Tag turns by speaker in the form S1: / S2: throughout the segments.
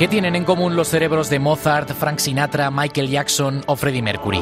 S1: ¿Qué tienen en común los cerebros de Mozart, Frank Sinatra, Michael Jackson o Freddie Mercury?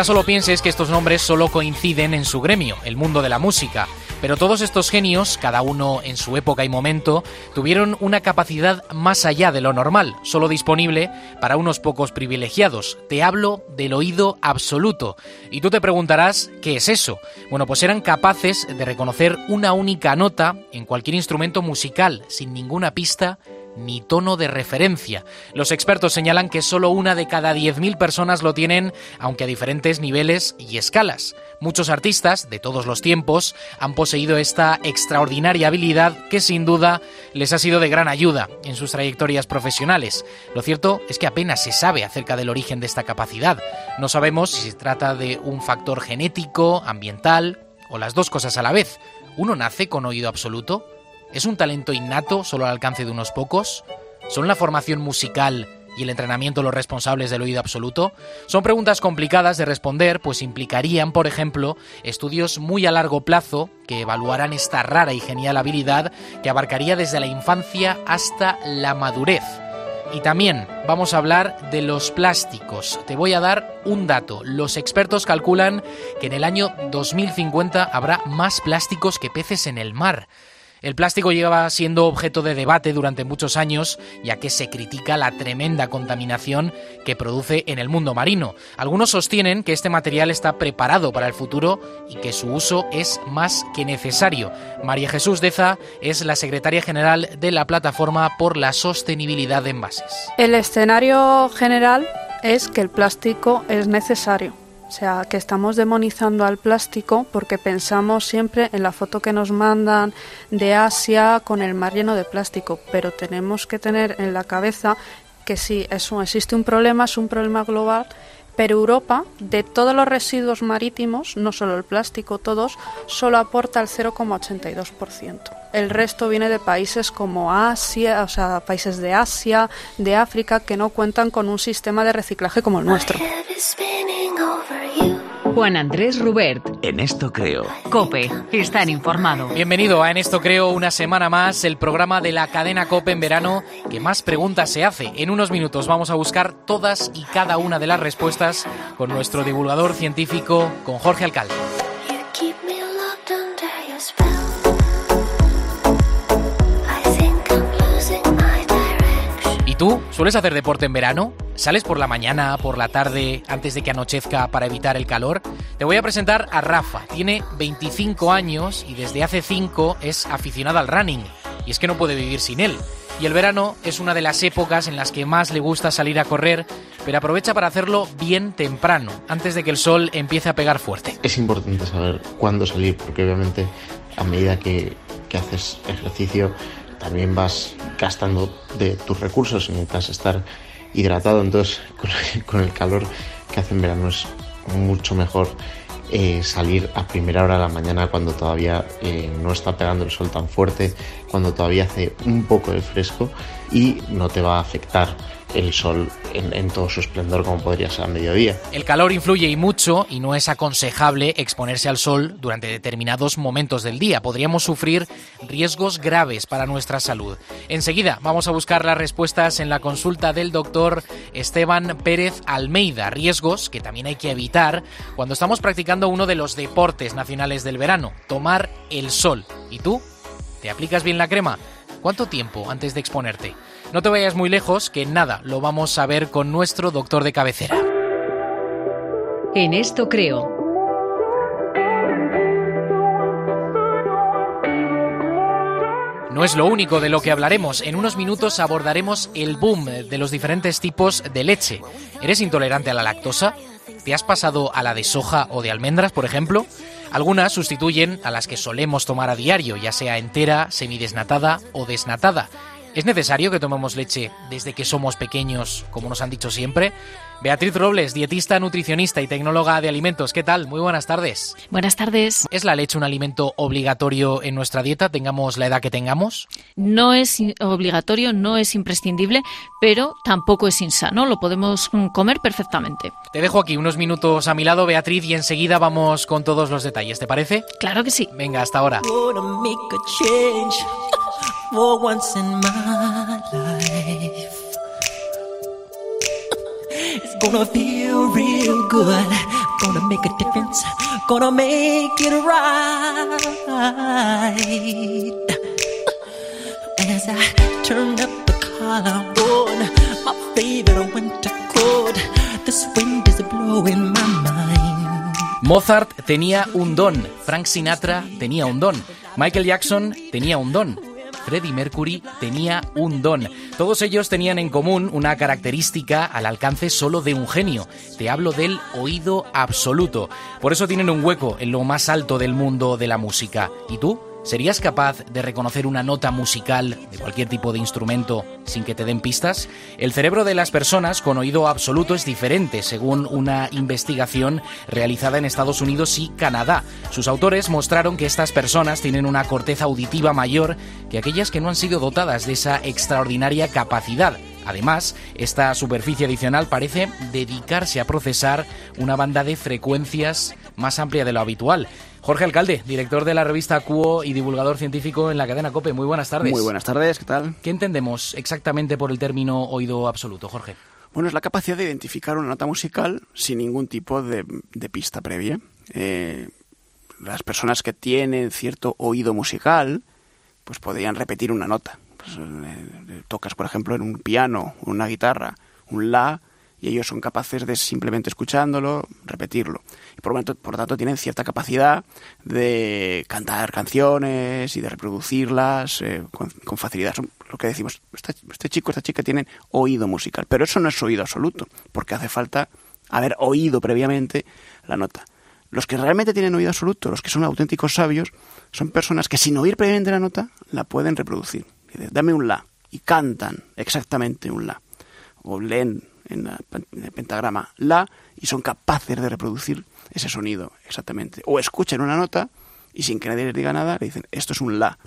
S1: Quizás solo pienses que estos nombres solo coinciden en su gremio, el mundo de la música, pero todos estos genios, cada uno en su época y momento, tuvieron una capacidad más allá de lo normal, solo disponible para unos pocos privilegiados. Te hablo del oído absoluto. Y tú te preguntarás, ¿qué es eso? Bueno, pues eran capaces de reconocer una única nota en cualquier instrumento musical, sin ninguna pista ni tono de referencia. Los expertos señalan que solo una de cada 10.000 personas lo tienen, aunque a diferentes niveles y escalas. Muchos artistas de todos los tiempos han poseído esta extraordinaria habilidad que sin duda les ha sido de gran ayuda en sus trayectorias profesionales. Lo cierto es que apenas se sabe acerca del origen de esta capacidad. No sabemos si se trata de un factor genético, ambiental o las dos cosas a la vez. ¿Uno nace con oído absoluto? ¿Es un talento innato solo al alcance de unos pocos? ¿Son la formación musical y el entrenamiento los responsables del oído absoluto? Son preguntas complicadas de responder, pues implicarían, por ejemplo, estudios muy a largo plazo que evaluaran esta rara y genial habilidad que abarcaría desde la infancia hasta la madurez. Y también vamos a hablar de los plásticos. Te voy a dar un dato. Los expertos calculan que en el año 2050 habrá más plásticos que peces en el mar. El plástico lleva siendo objeto de debate durante muchos años, ya que se critica la tremenda contaminación que produce en el mundo marino. Algunos sostienen que este material está preparado para el futuro y que su uso es más que necesario. María Jesús Deza es la secretaria general de la Plataforma por la Sostenibilidad de Envases.
S2: El escenario general es que el plástico es necesario o sea, que estamos demonizando al plástico porque pensamos siempre en la foto que nos mandan de Asia con el mar lleno de plástico, pero tenemos que tener en la cabeza que si eso existe un problema, es un problema global, pero Europa, de todos los residuos marítimos, no solo el plástico, todos, solo aporta el 0,82%. El resto viene de países como Asia, o sea, países de Asia, de África, que no cuentan con un sistema de reciclaje como el nuestro.
S3: Juan Andrés Rubert.
S4: En esto creo.
S3: Cope, están informado.
S1: Bienvenido a En esto creo una semana más, el programa de la cadena Cope en verano que más preguntas se hace. En unos minutos vamos a buscar todas y cada una de las respuestas con nuestro divulgador científico, con Jorge Alcalde. ¿Tú sueles hacer deporte en verano? ¿Sales por la mañana, por la tarde, antes de que anochezca para evitar el calor? Te voy a presentar a Rafa. Tiene 25 años y desde hace 5 es aficionado al running. Y es que no puede vivir sin él. Y el verano es una de las épocas en las que más le gusta salir a correr, pero aprovecha para hacerlo bien temprano, antes de que el sol empiece a pegar fuerte.
S5: Es importante saber cuándo salir, porque obviamente a medida que, que haces ejercicio también vas gastando de tus recursos, necesitas estar hidratado, entonces con el calor que hace en verano es mucho mejor eh, salir a primera hora de la mañana cuando todavía eh, no está pegando el sol tan fuerte, cuando todavía hace un poco de fresco y no te va a afectar el sol en, todo su esplendor como podría ser a mediodía.
S1: El calor influye y mucho y no es aconsejable exponerse al sol durante determinados momentos del día. Podríamos sufrir riesgos graves para nuestra salud. Enseguida vamos a buscar las respuestas en la consulta del doctor Esteban Pérez Almeida. Riesgos que también hay que evitar cuando estamos practicando uno de los deportes nacionales del verano, tomar el sol. ¿Y tú? ¿Te aplicas bien la crema? ¿Cuánto tiempo antes de exponerte? No te vayas muy lejos, que nada, lo vamos a ver con nuestro doctor de cabecera.
S3: En esto creo.
S1: No es lo único de lo que hablaremos. En unos minutos abordaremos el boom de los diferentes tipos de leche. ¿Eres intolerante a la lactosa? ¿Te has pasado a la de soja o de almendras, por ejemplo? Algunas sustituyen a las que solemos tomar a diario, ya sea entera, semidesnatada o desnatada. ¿Es necesario que tomemos leche desde que somos pequeños, como nos han dicho siempre? Beatriz Robles, dietista, nutricionista y tecnóloga de alimentos. ¿Qué tal? Muy buenas tardes.
S4: Buenas tardes.
S1: ¿Es la leche un alimento obligatorio en nuestra dieta, tengamos la edad que tengamos?
S4: No es obligatorio, no es imprescindible, pero tampoco es insano. Lo podemos mm, comer perfectamente.
S1: Te dejo aquí unos minutos a mi lado, Beatriz, y enseguida vamos con todos los detalles. ¿Te parece?
S4: Claro que sí.
S1: Venga, hasta ahora. It's gonna feel real good. Gonna make a difference. Gonna make it right. As I turn up the collarbone, my favorite winter coat. This wind is blowing my mind. Mozart tenía un don, Frank Sinatra tenía un don, Michael Jackson tenía un don. Freddie Mercury tenía un don. Todos ellos tenían en común una característica al alcance solo de un genio. Te hablo del oído absoluto. Por eso tienen un hueco en lo más alto del mundo de la música. ¿Y tú? ¿Serías capaz de reconocer una nota musical de cualquier tipo de instrumento sin que te den pistas? El cerebro de las personas con oído absoluto es diferente, según una investigación realizada en Estados Unidos y Canadá. Sus autores mostraron que estas personas tienen una corteza auditiva mayor que aquellas que no han sido dotadas de esa extraordinaria capacidad. Además, esta superficie adicional parece dedicarse a procesar una banda de frecuencias más amplia de lo habitual. Jorge Alcalde, director de la revista Cuo y divulgador científico en la cadena COPE. Muy buenas tardes.
S6: Muy buenas tardes, ¿qué tal?
S1: ¿Qué entendemos exactamente por el término oído absoluto, Jorge?
S6: Bueno, es la capacidad de identificar una nota musical sin ningún tipo de, pista previa. Eh, las personas que tienen cierto oído musical, pues podrían repetir una nota. Pues, eh, tocas, por ejemplo, en un piano, una guitarra, un la, y ellos son capaces de simplemente escuchándolo, repetirlo. Y por, por lo tanto tienen cierta capacidad de cantar canciones y de reproducirlas eh, con, facilidad. Son lo que decimos, este, este, chico, esta chica tienen oído musical, pero eso no es oído absoluto, porque hace falta haber oído previamente la nota. Los que realmente tienen oído absoluto, los que son auténticos sabios, son personas que sin oír previamente la nota la pueden reproducir. Dame un la y cantan exactamente un la. O leen en, el pentagrama la y son capaces de reproducir ese sonido exactamente. O escuchan una nota y sin que nadie les diga nada le dicen esto es un la.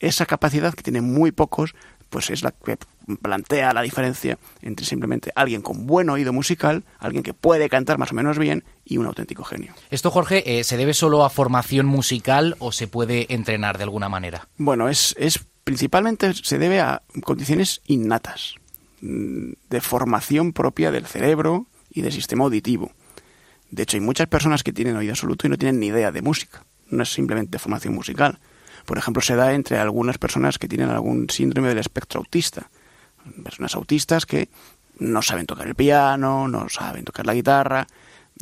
S6: Esa capacidad que tienen muy pocos pues es la que plantea la diferencia entre simplemente alguien con buen oído musical, alguien que puede cantar más o menos bien y un auténtico genio.
S1: ¿Esto, Jorge, eh, se debe solo a formación musical o se puede entrenar de alguna manera?
S6: Bueno, es, es principalmente se debe a condiciones innatas. Mm, de formación propia del cerebro y del sistema auditivo. De hecho, hay muchas personas que tienen oído absoluto y no tienen ni idea de música. No es simplemente formación musical. Por ejemplo, se da entre algunas personas que tienen algún síndrome del espectro autista. Personas autistas que no saben tocar el piano, no saben tocar la guitarra,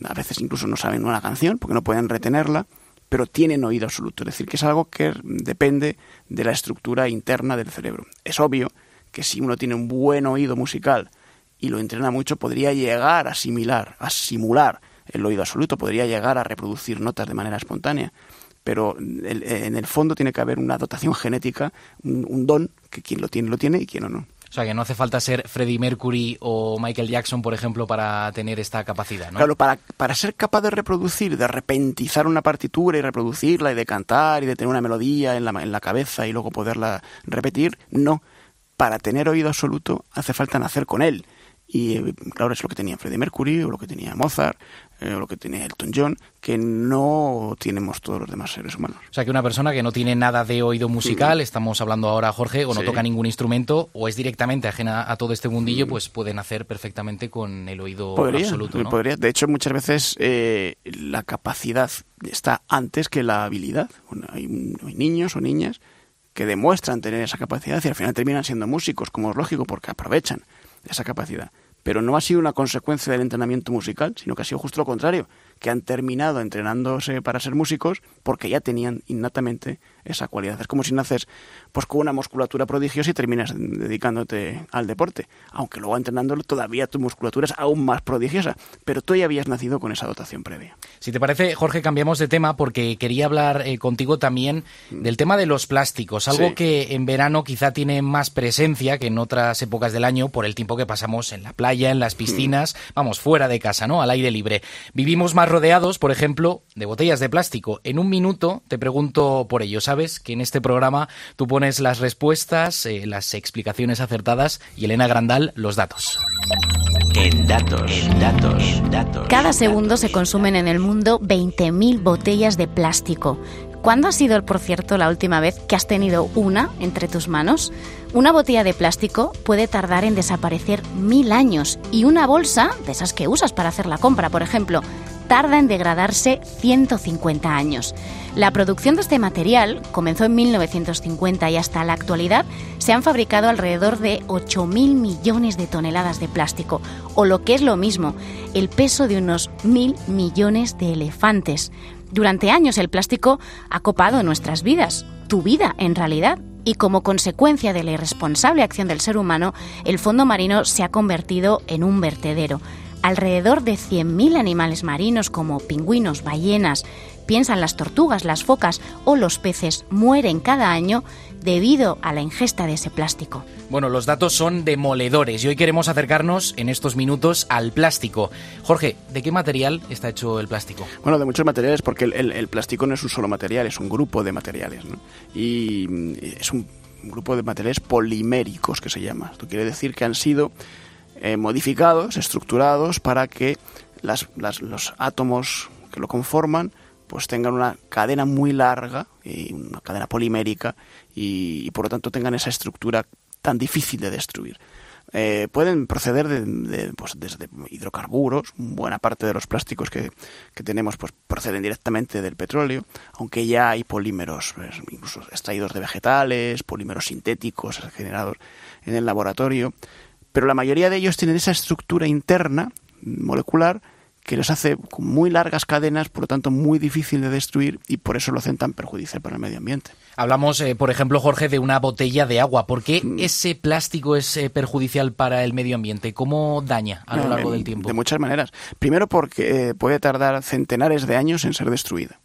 S6: a veces incluso no saben una canción porque no pueden retenerla, pero tienen oído absoluto. Es decir, que es algo que depende de la estructura interna del cerebro. Es obvio que si uno tiene un buen oído musical y lo entrena mucho, podría llegar a asimilar, a simular el oído absoluto, podría llegar a reproducir notas de manera espontánea. Pero en el fondo tiene que haber una dotación genética, un, don, que quien lo tiene, lo tiene y quien no, no.
S1: O sea, que no hace falta ser Freddie Mercury o Michael Jackson, por ejemplo, para tener esta capacidad, ¿no?
S6: Claro, para, para ser capaz de reproducir, de repentizar una partitura y reproducirla y de cantar y de tener una melodía en la, en la cabeza y luego poderla repetir, no para tener oído absoluto hace falta nacer con él. Y claro, es lo que tenía Freddie Mercury, o lo que tenía Mozart, eh, o lo que tenía Elton John, que no tenemos todos los demás seres humanos.
S1: O sea, que una persona que no tiene nada de oído musical, estamos hablando ahora, Jorge, o no toca ningún instrumento, o es directamente ajena a todo este mundillo, pues puede nacer perfectamente con el oído absoluto. ¿no?
S6: Podría. De hecho, muchas veces eh, la capacidad está antes que la habilidad. hay niños o niñas que demuestran tener esa capacidad y al final terminan siendo músicos, como es lógico, porque aprovechan esa capacidad. Pero no ha sido una consecuencia del entrenamiento musical, sino que ha sido justo lo contrario, que han terminado entrenándose para ser músicos porque ya tenían innatamente esa cualidad. Es como si naces pues con una musculatura prodigiosa y terminas dedicándote al deporte, aunque luego entrenándolo todavía tu musculatura es aún más prodigiosa, pero tú ya habías nacido con esa dotación previa.
S1: Si te parece, Jorge, cambiamos de tema porque quería hablar eh, contigo también del tema de los plásticos, algo que en verano quizá tiene más presencia que en otras épocas del año por el tiempo que pasamos en la playa, en las piscinas, vamos, fuera de casa, ¿no? Al aire libre. Vivimos más rodeados, por ejemplo, de botellas de plástico. En un minuto te pregunto por ello. Sabes que en este programa tú pones las respuestas, eh, las explicaciones acertadas y Elena Grandal los datos.
S7: En datos, en datos, en datos.
S8: Cada segundo se consumen en el mundo 20.000 botellas de plástico. ¿Cuándo ha sido, por cierto, la última vez que has tenido una entre tus manos? Una botella de plástico puede tardar en desaparecer mil años y una bolsa, de esas que usas para hacer la compra, por ejemplo, tarda en degradarse 150 años. La producción de este material comenzó en 1950 y hasta la actualidad se han fabricado alrededor de 8.000 millones de toneladas de plástico, o lo que es lo mismo, el peso de unos mil millones de elefantes. Durante años el plástico ha copado nuestras vidas, tu vida en realidad, y como consecuencia de la irresponsable acción del ser humano, el fondo marino se ha convertido en un vertedero. Alrededor de 100.000 animales marinos como pingüinos, ballenas, piensan las tortugas, las focas o los peces mueren cada año debido a la ingesta de ese plástico.
S1: Bueno, los datos son demoledores y hoy queremos acercarnos en estos minutos al plástico. Jorge, ¿de qué material está hecho el plástico?
S6: Bueno, de muchos materiales porque el, plástico no es un solo material, es un grupo de materiales. Y mm, es un grupo de materiales poliméricos que se llama. Esto quiere decir que han sido eh, modificados, estructurados para que las, los átomos que lo conforman pues tengan una cadena muy larga, y una cadena polimérica, y, por lo tanto tengan esa estructura tan difícil de destruir. Eh, pueden proceder de, pues, desde hidrocarburos, buena parte de los plásticos que, que, tenemos pues, proceden directamente del petróleo, aunque ya hay polímeros, pues, incluso extraídos de vegetales, polímeros sintéticos generados en el laboratorio, pero la mayoría de ellos tienen esa estructura interna molecular que les hace con muy largas cadenas, por lo tanto muy difícil de destruir y por eso lo hacen tan perjudicial para el medio ambiente.
S1: Hablamos, eh, por ejemplo, Jorge, de una botella de agua. ¿Por qué mm. ese plástico es eh, perjudicial para el medio ambiente? ¿Cómo daña a lo largo del tiempo?
S6: De muchas maneras. Primero porque eh, puede tardar centenares de años en ser destruida.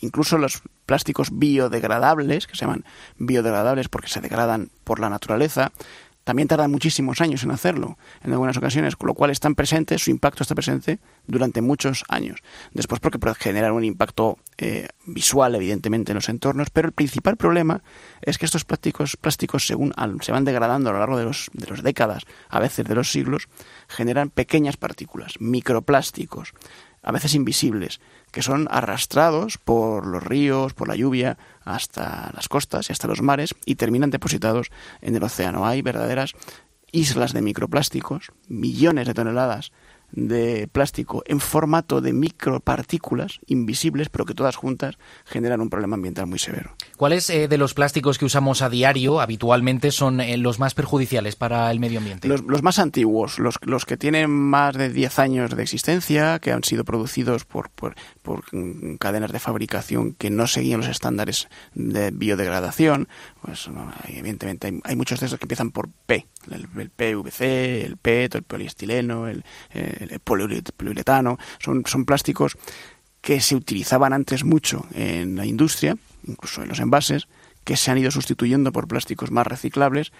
S6: incluso los plásticos biodegradables, que se llaman biodegradables porque se degradan por la naturaleza, también tardan muchísimos años en hacerlo, en algunas ocasiones, con lo cual están presentes, su impacto está presente durante muchos años. Después porque puede generar un impacto eh, visual, evidentemente, en los entornos, pero el principal problema es que estos plásticos, plásticos según se van degradando a lo largo de las de los décadas, a veces de los siglos, generan pequeñas partículas, microplásticos, a veces invisibles, que son arrastrados por los ríos, por la lluvia, hasta las costas y hasta los mares y terminan depositados en el océano. Hay verdaderas islas de microplásticos, millones de toneladas de plástico en formato de micropartículas invisibles, pero que todas juntas generan un problema ambiental muy severo.
S1: ¿Cuáles eh, de los plásticos que usamos a diario habitualmente son eh, los más perjudiciales para el medio ambiente?
S6: Los, más antiguos, los, los, que tienen más de 10 años de existencia, que han sido producidos por, por, cadenas de fabricación que no seguían los estándares de biodegradación, pues evidentemente hay, muchos de esos que empiezan por P, el, PVC, el PET, el poliestileno, el, el poliuretano, son, son plásticos que se utilizaban antes mucho en la industria, incluso en los envases, que se han ido sustituyendo por plásticos más reciclables,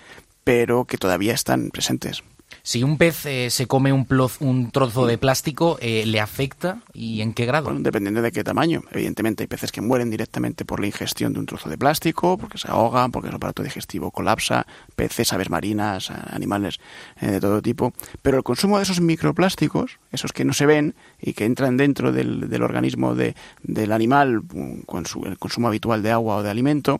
S6: pero que todavía están presentes.
S1: Si un pez eh, se come un, trozo de plástico, eh, ¿le afecta y en qué grado?
S6: dependiendo de qué tamaño. Evidentemente hay peces que mueren directamente por la ingestión de un trozo de plástico, porque se ahogan, porque el aparato digestivo colapsa, peces, aves marinas, animales eh, de todo tipo. Pero el consumo de esos microplásticos, esos que no se ven y que entran dentro del, organismo de, del animal con su, el consumo habitual de agua o de alimento,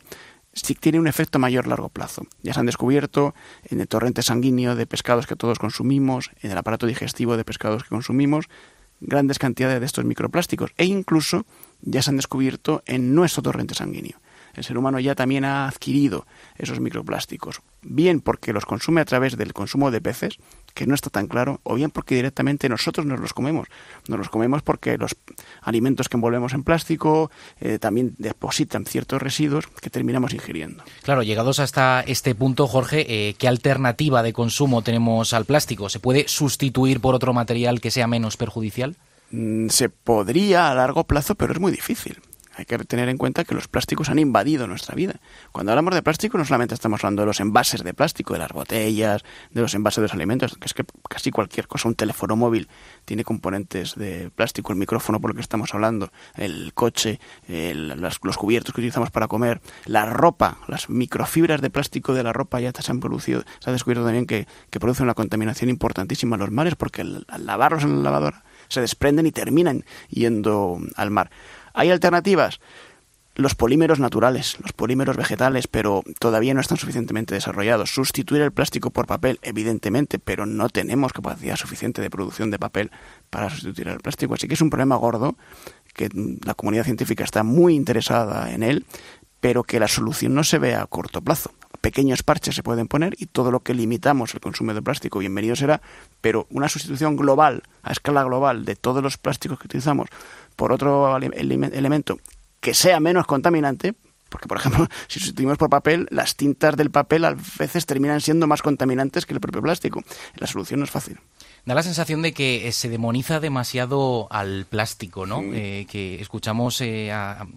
S6: sí tiene un efecto a mayor largo plazo. Ya se han descubierto en el torrente sanguíneo de pescados que todos consumimos, en el aparato digestivo de pescados que consumimos, grandes cantidades de estos microplásticos e incluso ya se han descubierto en nuestro torrente sanguíneo. El ser humano ya también ha adquirido esos microplásticos, bien porque los consume a través del consumo de peces, que no está tan claro, o bien porque directamente nosotros nos los comemos. Nos los comemos porque los alimentos que envolvemos en plástico eh, también depositan ciertos residuos que terminamos ingiriendo.
S1: Claro, llegados hasta este punto, Jorge, eh, ¿qué alternativa de consumo tenemos al plástico? ¿Se puede sustituir por otro material que sea menos perjudicial?
S6: Mm, se podría a largo plazo, pero es muy difícil. Hay que tener en cuenta que los plásticos han invadido nuestra vida. Cuando hablamos de plástico no solamente estamos hablando de los envases de plástico, de las botellas, de los envases de los alimentos, que es que casi cualquier cosa, un teléfono móvil tiene componentes de plástico, el micrófono por el que estamos hablando, el coche, los cubiertos que utilizamos para comer, la ropa, las microfibras de plástico de la ropa ya se han producido, se ha descubierto también que, que producen una contaminación importantísima en los mares porque al lavarlos en la lavadora se desprenden y terminan yendo al mar. ¿Hay alternativas? Los polímeros naturales, los polímeros vegetales, pero todavía no están suficientemente desarrollados. Sustituir el plástico por papel, evidentemente, pero no tenemos capacidad suficiente de producción de papel para sustituir el plástico. Así que es un problema gordo que la comunidad científica está muy interesada en él, pero que la solución no se ve a corto plazo. Pequeños parches se pueden poner y todo lo que limitamos el consumo de plástico, bienvenido será, pero una sustitución global, a escala global, de todos los plásticos que utilizamos por otro elemento que sea menos contaminante, porque, por ejemplo, si sustituimos por papel, las tintas del papel a veces terminan siendo más contaminantes que el propio plástico. La solución no es fácil.
S1: Da la sensación de que eh, se demoniza demasiado al plástico, ¿no? Eh, que escuchamos, eh,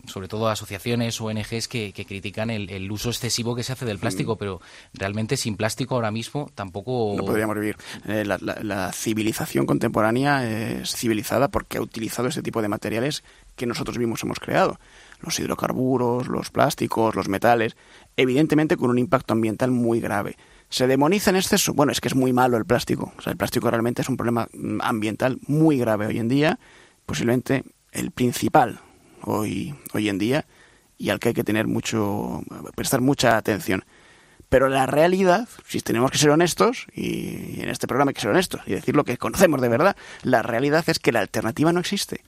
S1: sobre todo, asociaciones, ONGs que, que critican el, uso excesivo que se hace del plástico, pero realmente sin plástico ahora mismo tampoco...
S6: No podríamos vivir. la, la civilización contemporánea es civilizada porque ha utilizado ese tipo de materiales que nosotros mismos hemos creado. Los hidrocarburos, los plásticos, los metales, evidentemente con un impacto ambiental muy grave. ¿Se demoniza en exceso? Bueno, es que es muy malo el plástico. O sea, el plástico realmente es un problema mm, ambiental muy grave hoy en día, posiblemente el principal hoy, hoy en día, y al que hay que tener mucho, prestar mucha atención. Pero la realidad, si tenemos que ser honestos, y en este programa hay que ser honestos y decir lo que conocemos de verdad, la realidad es que la alternativa no existe.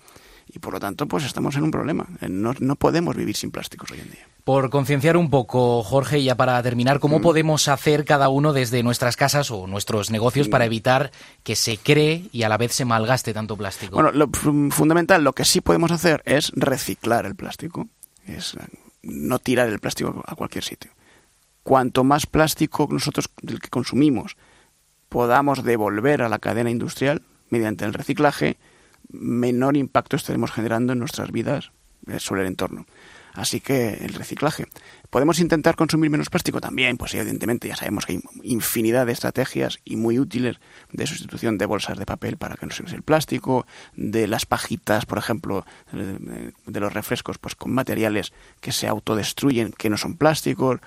S6: Y por lo tanto, pues estamos en un problema. No, no podemos vivir sin plásticos hoy en día.
S1: Por concienciar un poco, Jorge, ya para terminar, ¿cómo mm. podemos hacer cada uno desde nuestras casas o nuestros negocios para mm. evitar que se cree y a la vez se malgaste tanto plástico?
S6: Bueno, lo fundamental, lo que sí podemos hacer es reciclar el plástico, es eh, no tirar el plástico a cualquier sitio. Cuanto más plástico nosotros del que consumimos podamos devolver a la cadena industrial mediante el reciclaje, menor impacto estaremos generando en nuestras vidas eh, sobre el entorno. Así que el reciclaje. ¿Podemos intentar consumir menos plástico? También, pues evidentemente ya sabemos que hay infinidad de estrategias y muy útiles de sustitución de bolsas de papel para que no se use el plástico, de las pajitas, por ejemplo, eh, de los refrescos, pues con materiales que se autodestruyen, que no son plásticos.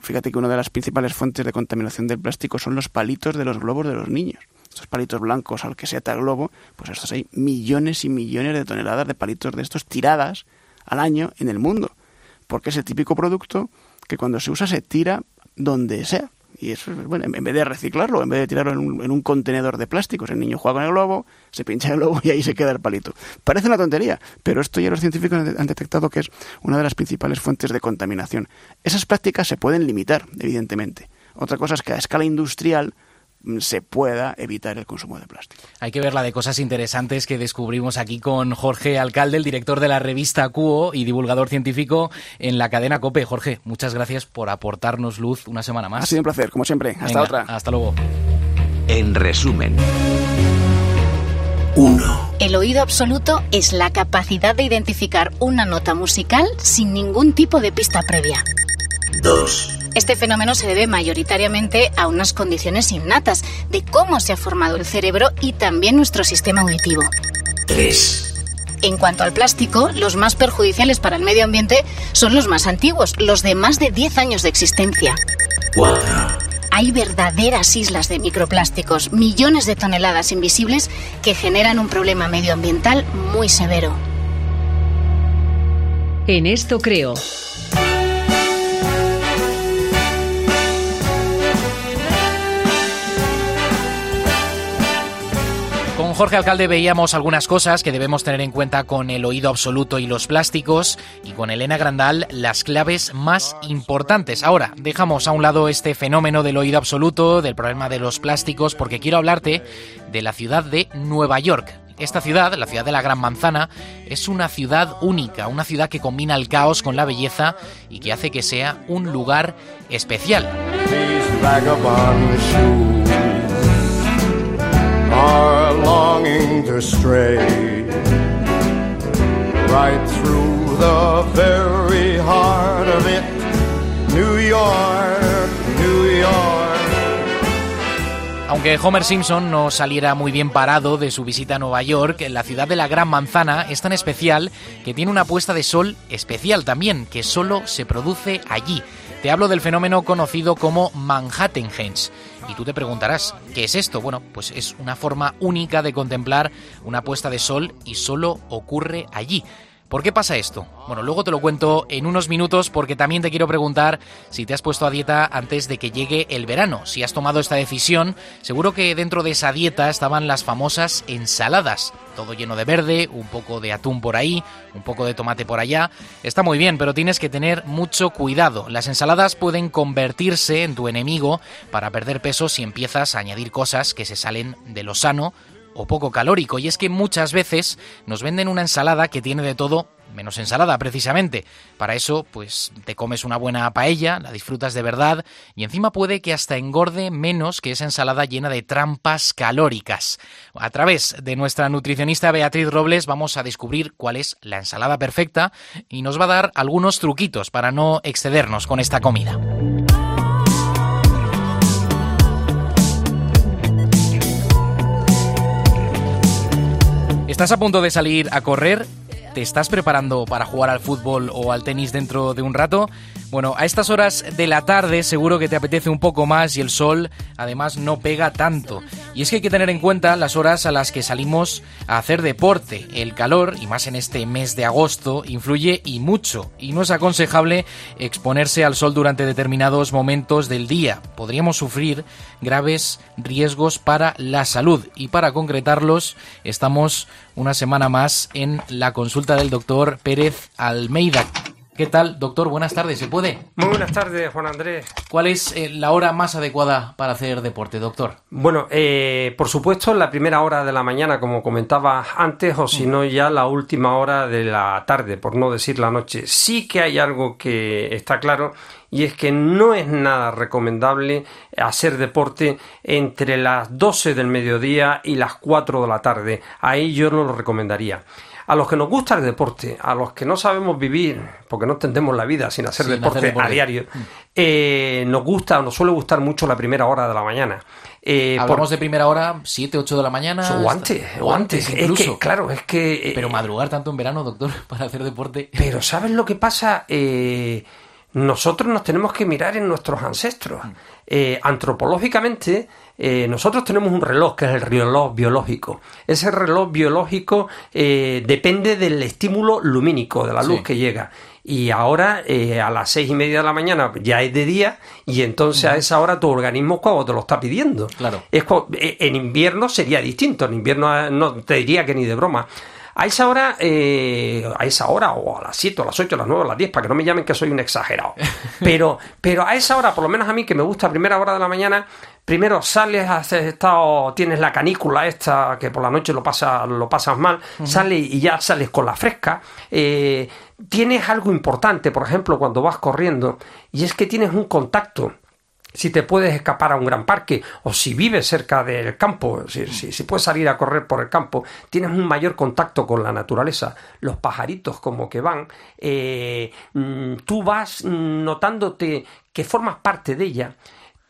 S6: Fíjate que una de las principales fuentes de contaminación del plástico son los palitos de los globos de los niños estos palitos blancos al que se ata el globo, pues estos hay millones y millones de toneladas de palitos de estos tiradas al año en el mundo, porque es el típico producto que cuando se usa se tira donde sea. Y eso, bueno, en vez de reciclarlo, en vez de tirarlo en un, en un contenedor de plásticos, el niño juega con el globo, se pincha el globo y ahí se queda el palito. Parece una tontería, pero esto ya los científicos han detectado que es una de las principales fuentes de contaminación. Esas prácticas se pueden limitar, evidentemente. Otra cosa es que a escala industrial se pueda evitar el consumo de plástico.
S1: Hay que ver la de cosas interesantes que descubrimos aquí con Jorge Alcalde, el director de la revista Cuo y divulgador científico en la cadena COPE. Jorge, muchas gracias por aportarnos luz una semana más.
S6: Ha sido un placer, como siempre. Hasta otra.
S1: Hasta luego.
S7: En resumen. 1.
S8: El oído absoluto es la capacidad de identificar una nota musical sin ningún tipo de pista previa.
S7: 2.
S8: Este fenómeno se debe mayoritariamente a unas condiciones innatas de cómo se ha formado el cerebro y también nuestro sistema auditivo.
S7: 3.
S8: En cuanto al plástico, los más perjudiciales para el medio ambiente son los más antiguos, los de más de 10 años de existencia.
S7: 4.
S8: Hay verdaderas islas de microplásticos, millones de toneladas invisibles que generan un problema medioambiental muy severo.
S3: En esto creo.
S1: Jorge Alcalde veíamos algunas cosas que debemos tener en cuenta con el oído absoluto y los plásticos y con Elena Grandal las claves más importantes. Ahora, dejamos a un lado este fenómeno del oído absoluto, del problema de los plásticos, porque quiero hablarte de la ciudad de Nueva York. Esta ciudad, la ciudad de la Gran Manzana, es una ciudad única, una ciudad que combina el caos con la belleza y que hace que sea un lugar especial. Are longing to stray right through the very heart of it, New York. Aunque Homer Simpson no saliera muy bien parado de su visita a Nueva York, la ciudad de la Gran Manzana es tan especial que tiene una puesta de sol especial también, que solo se produce allí. Te hablo del fenómeno conocido como Manhattan Henge. Y tú te preguntarás, ¿qué es esto? Bueno, pues es una forma única de contemplar una puesta de sol y solo ocurre allí. ¿Por qué pasa esto? Bueno, luego te lo cuento en unos minutos porque también te quiero preguntar si te has puesto a dieta antes de que llegue el verano. Si has tomado esta decisión, seguro que dentro de esa dieta estaban las famosas ensaladas. Todo lleno de verde, un poco de atún por ahí, un poco de tomate por allá. Está muy bien, pero tienes que tener mucho cuidado. Las ensaladas pueden convertirse en tu enemigo para perder peso si empiezas a añadir cosas que se salen de lo sano o poco calórico. Y es que muchas veces nos venden una ensalada que tiene de todo menos ensalada precisamente. Para eso, pues te comes una buena paella, la disfrutas de verdad y encima puede que hasta engorde menos que esa ensalada llena de trampas calóricas. A través de nuestra nutricionista Beatriz Robles vamos a descubrir cuál es la ensalada perfecta y nos va a dar algunos truquitos para no excedernos con esta comida. ¿Estás a punto de salir a correr? ¿Te estás preparando para jugar al fútbol o al tenis dentro de un rato? Bueno, a estas horas de la tarde seguro que te apetece un poco más y el sol además no pega tanto. Y es que hay que tener en cuenta las horas a las que salimos a hacer deporte. El calor, y más en este mes de agosto, influye y mucho. Y no es aconsejable exponerse al sol durante determinados momentos del día. Podríamos sufrir graves riesgos para la salud. Y para concretarlos, estamos una semana más en la consulta del doctor Pérez Almeida. ¿Qué tal, doctor? Buenas tardes, ¿se puede?
S9: Muy buenas tardes, Juan Andrés.
S1: ¿Cuál es eh, la hora más adecuada para hacer deporte, doctor?
S9: Bueno, eh, por supuesto, la primera hora de la mañana, como comentaba antes, o si no, ya la última hora de la tarde, por no decir la noche. Sí que hay algo que está claro y es que no es nada recomendable hacer deporte entre las 12 del mediodía y las 4 de la tarde. Ahí yo no lo recomendaría a los que nos gusta el deporte, a los que no sabemos vivir, porque no entendemos la vida sin hacer, deporte, a diario, mm. eh, nos gusta, nos suele gustar mucho la primera hora de la mañana.
S1: Eh, Hablamos de primera hora, 7, 8 de la mañana.
S9: O antes, o antes. Incluso. Es que, claro, es que.
S1: Eh, pero madrugar tanto en verano, doctor, para hacer deporte.
S9: Pero ¿sabes lo que pasa? nosotros nos tenemos que mirar en nuestros ancestros. Mm. antropológicamente, eh, nosotros tenemos un reloj que es el reloj biológico. Ese reloj biológico eh, depende del estímulo lumínico, de la luz que llega. Y ahora eh, a las seis y media de la mañana ya es de día y entonces a esa hora tu organismo cuando te lo está pidiendo.
S1: Claro.
S9: Es, en invierno sería distinto. En invierno no te diría que ni de broma. A esa hora, a esa hora, o a las 7, a las 8, a las 9, a las 10, para que no me llamen que soy un exagerado. Pero, pero a esa hora, por lo menos a mí que me gusta a primera hora de la mañana, primero sales, has estado, tienes la canícula esta que por la noche lo, pasa, lo pasas mal, sales y ya sales con la fresca. Eh, tienes algo importante, por ejemplo, cuando vas corriendo, y es que tienes un contacto si te puedes escapar a un gran parque o si vives cerca del campo, si, si, puedes salir a correr por el campo, tienes un mayor contacto con la naturaleza. Los pajaritos como que van, eh, mm, tú vas notándote que formas parte de ella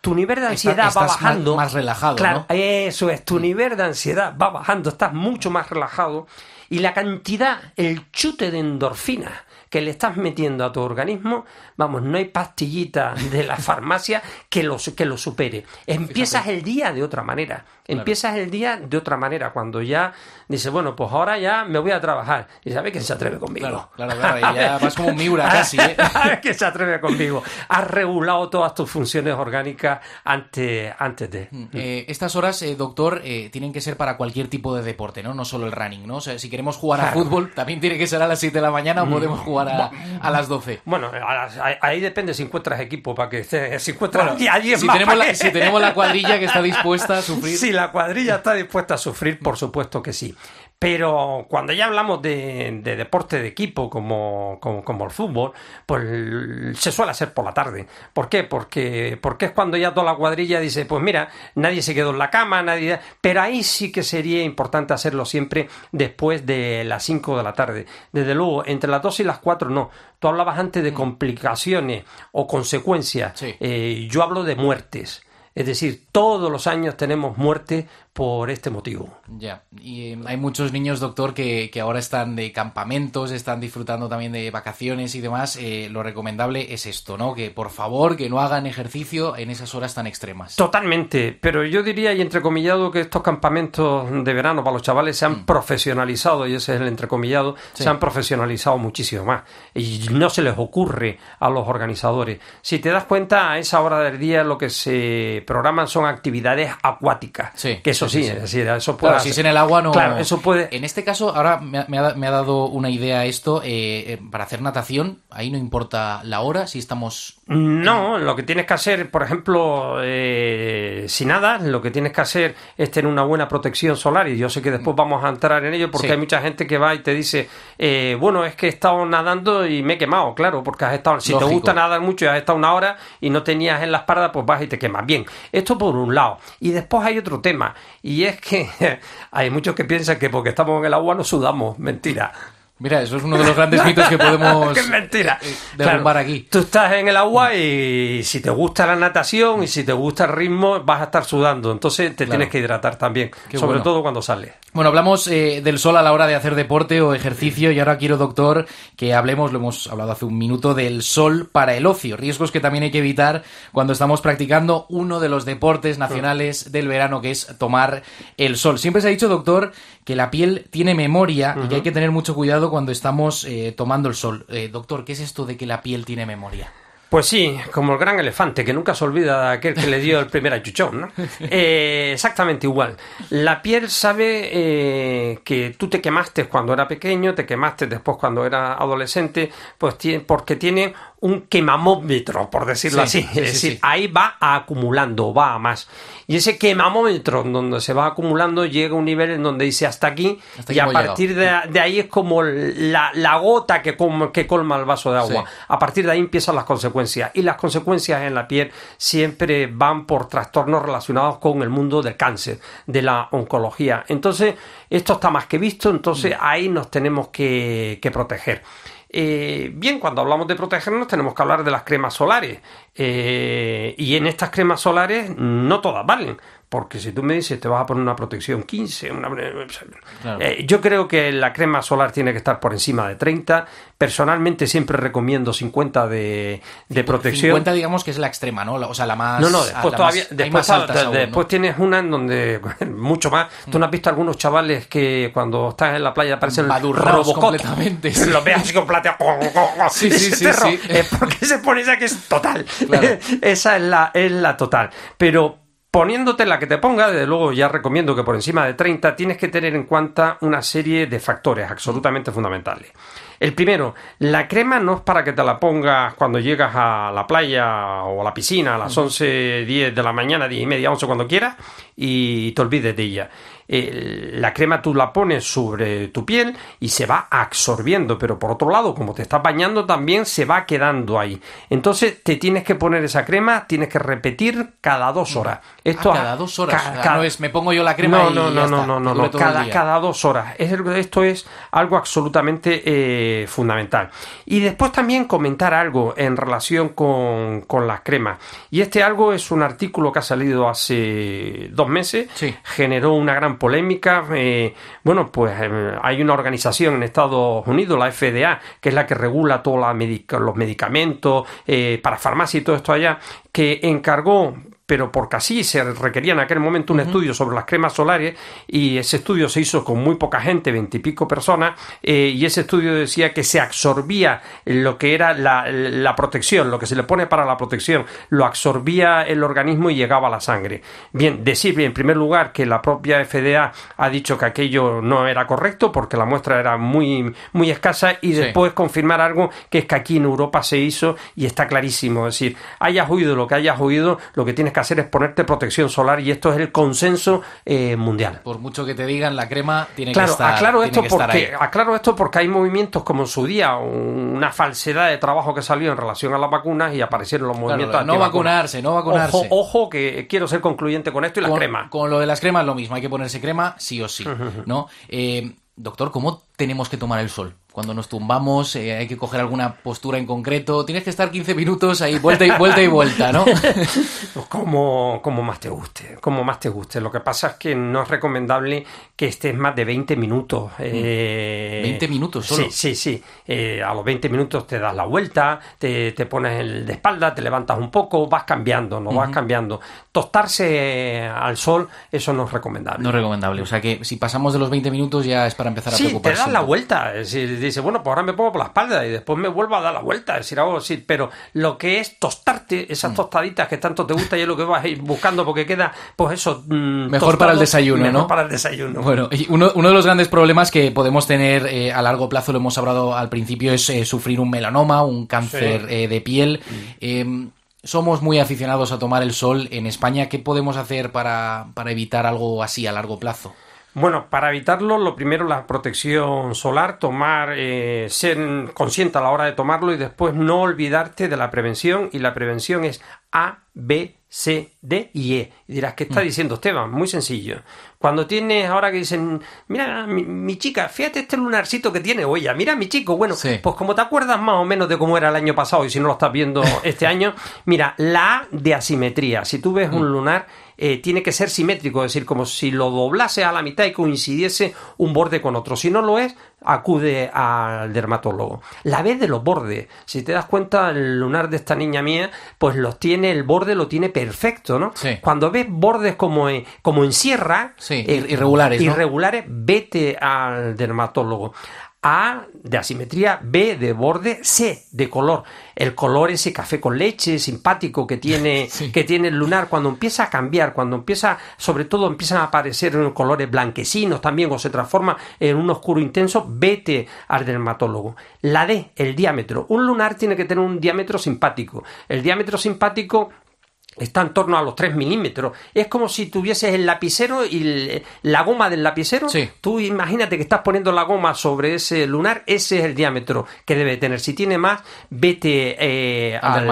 S9: tu nivel de ansiedad va bajando.
S1: Más, relajado.
S9: Claro, eso es, tu nivel de ansiedad va bajando, estás mucho más relajado y la cantidad, el chute de endorfina que le estás metiendo a tu organismo, vamos, no hay pastillita de la farmacia que lo, que lo supere. Empiezas el día de otra manera. Empiezas el día de otra manera, cuando ya dices, bueno, pues ahora ya me voy a trabajar. Y sabes quién se atreve conmigo.
S1: Claro, claro, claro. Y ya vas como un Miura casi. ¿eh?
S9: que se atreve conmigo. Has regulado todas tus funciones orgánicas antes, antes de.
S1: Mm, eh, estas horas, eh, doctor, eh, tienen que ser para cualquier tipo de deporte, ¿no? No solo el running, ¿no? O sea, si queremos jugar a fútbol, también tiene que ser a las 7 de la mañana o
S9: Mm.
S1: podemos jugar a, a las 12.
S9: Bueno, a las- ahí- ahí depende si encuentras equipo para que si encuentras
S1: Bueno, si
S9: más
S1: tenemos la-
S9: que-
S1: si tenemos la cuadrilla que está dispuesta a sufrir.
S9: Si la cuadrilla está dispuesta a sufrir, por supuesto que sí. Pero cuando ya hablamos de, de deporte de equipo como, como, como el fútbol, pues se suele hacer por la tarde. ¿Por qué? Porque, porque es cuando ya toda la cuadrilla dice, pues mira, nadie se quedó en la cama, nadie... Pero ahí sí que sería importante hacerlo siempre después de las 5 de la tarde. Desde luego, entre las 2 y las 4 no. Tú hablabas antes de complicaciones o consecuencias.
S1: Sí.
S9: Eh, yo hablo de muertes. Es decir, todos los años tenemos muerte por este motivo.
S1: Ya, y eh, hay muchos niños, doctor, que, que ahora están de campamentos, están disfrutando también de vacaciones y demás. Eh, lo recomendable es esto, ¿no? Que por favor, que no hagan ejercicio en esas horas tan extremas.
S9: Totalmente, pero yo diría, y entrecomillado, que estos campamentos de verano para los chavales se han profesionalizado, y ese es el entrecomillado,
S1: Sí.
S9: se han profesionalizado muchísimo más. Y no se les ocurre a los organizadores. Si te das cuenta, a esa hora del día lo que se programan son actividades acuáticas.
S1: Sí,
S9: que eso
S1: sí,
S9: sí, decir, eso puede
S1: Claro, si es en el agua no...
S9: Claro, eso puede...
S1: En este caso, ahora me ha, me ha- me ha dado una idea esto, eh, eh, para hacer natación, ahí no importa la hora, si estamos...
S9: No, lo que tienes que hacer, por ejemplo, eh, si nada, lo que tienes que hacer es tener una buena protección solar. Y yo sé que después vamos a entrar en ello porque
S1: Sí.
S9: hay mucha gente que va y te dice, eh, bueno, es que he estado nadando y me he quemado, claro, porque has estado, si te gusta nadar mucho y has estado una hora y no tenías en la espalda, pues vas y te quemas. Bien, esto por un lado. Y después hay otro tema, y es que hay muchos que piensan que porque estamos en el agua no sudamos. Mentira.
S1: Mira, eso es uno de los grandes mitos que podemos...
S9: es mentira.
S1: eh, derrumbar
S9: Claro,
S1: aquí.
S9: Tú estás en el agua y si te gusta la natación y si te gusta el ritmo, vas a estar sudando. Entonces te
S1: Claro.
S9: tienes que hidratar también.
S1: Qué
S9: sobre
S1: bueno.
S9: todo cuando sales.
S1: Bueno, hablamos eh, del sol a la hora de hacer deporte o ejercicio y ahora quiero, doctor, que hablemos, lo hemos hablado hace un minuto, del sol para el ocio. Riesgos que también hay que evitar cuando estamos practicando uno de los deportes nacionales del verano, que es tomar el sol. Siempre se ha dicho, doctor, que la piel tiene memoria y que hay que tener mucho cuidado cuando estamos eh, tomando el sol. Eh, doctor, ¿qué es esto de que la piel tiene memoria?
S9: Pues sí, como el gran elefante, que nunca se olvida de aquel que le dio el primer achuchón, ¿no? Eh, exactamente igual. La piel sabe eh, que tú te quemaste cuando era pequeño, te quemaste después cuando era adolescente, pues tiene, porque tiene un quemamómetro, por decirlo
S1: Sí,
S9: así.
S1: sí,
S9: es decir,
S1: sí.
S9: ahí va acumulando, va a más. Y ese quemamómetro donde se va acumulando llega a un nivel en donde dice hasta aquí,
S1: Hasta
S9: y
S1: aquí
S9: a partir de, de ahí es como la, la gota que, com- que colma el vaso de agua. A partir de ahí empiezan las consecuencias. Y las consecuencias en la piel siempre van por trastornos relacionados con el mundo del cáncer, de la oncología. Entonces, esto está más que visto, entonces
S1: Mm.
S9: ahí nos tenemos que, que proteger. Eh, bien, cuando hablamos de protegernos tenemos que hablar de las cremas solares. Eh, y en estas cremas solares no todas valen. Porque si tú me dices te vas a poner una protección 15, una...
S1: Claro.
S9: Eh, yo creo que la crema solar tiene que estar por encima de 30. Personalmente siempre recomiendo 50 de, de protección.
S1: 50 digamos que es la extrema, ¿no? La- O sea, la más...
S9: No, no, después todavía, después, tienes una en donde mucho más. Tú no has visto algunos chavales que cuando estás en la playa parecen
S1: Badurraos
S9: Robocop.
S1: completamente, sí.
S9: Lo veas así con platea.
S1: Sí, sí, sí, sí.
S9: Eh, porque se pone esa que es total.
S1: Claro.
S9: esa es la, es la total. Pero poniéndote la que te ponga, desde luego ya recomiendo que por encima de 30 tienes que tener en cuenta una serie de factores absolutamente fundamentales. El primero, la crema no es para que te la pongas cuando llegas a la playa o a la piscina a las 11, 10 de la mañana, 10 y media, 11 cuando quieras y te olvides de ella. Eh, la crema tú la pones sobre tu piel y se va absorbiendo, pero por otro lado, como te estás bañando también se va quedando ahí. Entonces te tienes que poner esa crema, tienes que repetir cada dos horas. Esto
S1: Ah, cada dos horas.
S9: ca-
S1: O sea,
S9: ca-
S1: no es me pongo yo la crema
S9: no,
S1: y
S9: no,
S1: ya
S9: no,
S1: está,
S9: no, no, no, cada, cada dos horas. Es- esto es algo absolutamente eh, fundamental. Y después también comentar algo en relación con, con, las cremas. Y este algo es un artículo que ha salido hace dos meses, generó una gran polémica. Eh, bueno, pues eh, hay una organización en Estados Unidos, la FDA, que es la que regula todos los medicamentos para farmacia y todo esto allá, que encargó pero porque así se requería en aquel momento un estudio sobre las cremas solares y ese estudio se hizo con muy poca gente, veintipico personas, eh, y ese estudio decía que se absorbía lo que era la, protección, lo que se le pone para la protección, lo absorbía el organismo y llegaba a la sangre. Bien, decir en primer lugar que la propia FDA ha dicho que aquello no era correcto porque la muestra era muy, muy escasa y después confirmar algo que es que aquí en Europa se hizo y está clarísimo. Es decir, hayas oído lo que hayas oído, lo que tienes que hacer es ponerte protección solar y esto es el consenso eh, mundial.
S1: Por mucho que te digan, la crema tiene
S9: que
S1: estar
S9: aclaro esto porque Aclaro esto porque hay movimientos como en su día, una falsedad de trabajo que salió en relación a las vacunas y aparecieron los movimientos
S1: No vacunarse, no vacunarse.
S9: Ojo, que quiero ser concluyente con esto y la crema.
S1: Con lo de las cremas lo mismo, hay que ponerse crema sí o sí, ¿no? Eh, doctor, ¿cómo tenemos que tomar el sol? cuando nos tumbamos, eh, hay que coger alguna postura en concreto, tienes que estar 15 minutos ahí, vuelta y vuelta y vuelta, ¿no?
S9: pues como, como más te guste, como más te guste. Lo que pasa es que no es recomendable que estés más de 20 minutos.
S1: Eh, ¿20 minutos solo?
S9: Sí, sí, sí. Eh, a los 20 minutos te das la vuelta, te, pones el de espalda, te levantas un poco, vas cambiando, no vas cambiando. Tostarse al sol, eso no es recomendable.
S1: No es recomendable. O sea que si pasamos de los 20 minutos ya es para empezar a sí,
S9: te la vuelta. Es decir, dice, bueno, pues ahora me pongo por la espalda y después me vuelvo a dar la vuelta, es decir, algo así, pero lo que es tostarte, esas mm. tostaditas que tanto te gusta y es lo que vas a ir buscando porque queda, pues eso...
S1: Mm, mejor para el desayuno,
S9: mejor para el desayuno.
S1: Bueno, y uno, uno, de los grandes problemas que podemos tener eh, a largo plazo, lo hemos hablado al principio, es eh, sufrir un melanoma, un cáncer eh, de piel. Mm. Em, somos muy aficionados a tomar el sol en España. ¿Qué podemos hacer para, para evitar algo así a largo plazo?
S9: Bueno, para evitarlo, lo primero la protección solar, tomar, eh, ser consciente a la hora de tomarlo y después no olvidarte de la prevención y la prevención es A, B, C, D y E. Y dirás, ¿qué está mm. diciendo Esteban? Muy sencillo. Cuando tienes, ahora que dicen, mira, mi, chica, fíjate este lunarcito que tiene, oye, mira mi chico, bueno, pues como te acuerdas más o menos de cómo era el año pasado y si no lo estás viendo este año, mira, la A de asimetría. Si tú ves un mm. lunar eh, tiene que ser simétrico, es decir, como si lo doblase a la mitad y coincidiese un borde con otro. Si no lo es, acude al dermatólogo. La vez de los bordes, si te das cuenta, el lunar de esta niña mía, pues los tiene, el borde lo tiene perfecto, ¿no? Cuando ves bordes como en, como en sierra,
S1: eh, irregulares,
S9: irregulares, vete al dermatólogo. A de asimetría, B de borde, C de color. El color ese café con leche simpático que tiene, que tiene el lunar, cuando empieza a cambiar, cuando empieza, sobre todo empiezan a aparecer en colores blanquecinos también o se transforma en un oscuro intenso, vete al dermatólogo. La D, el diámetro. Un lunar tiene que tener un diámetro simpático. El diámetro simpático está en torno a los 3 milímetros. Es como si tuvieses el lapicero y la goma del lapicero. Tú imagínate que estás poniendo la goma sobre ese lunar, ese es el diámetro que debe tener. Si tiene más, vete eh, al,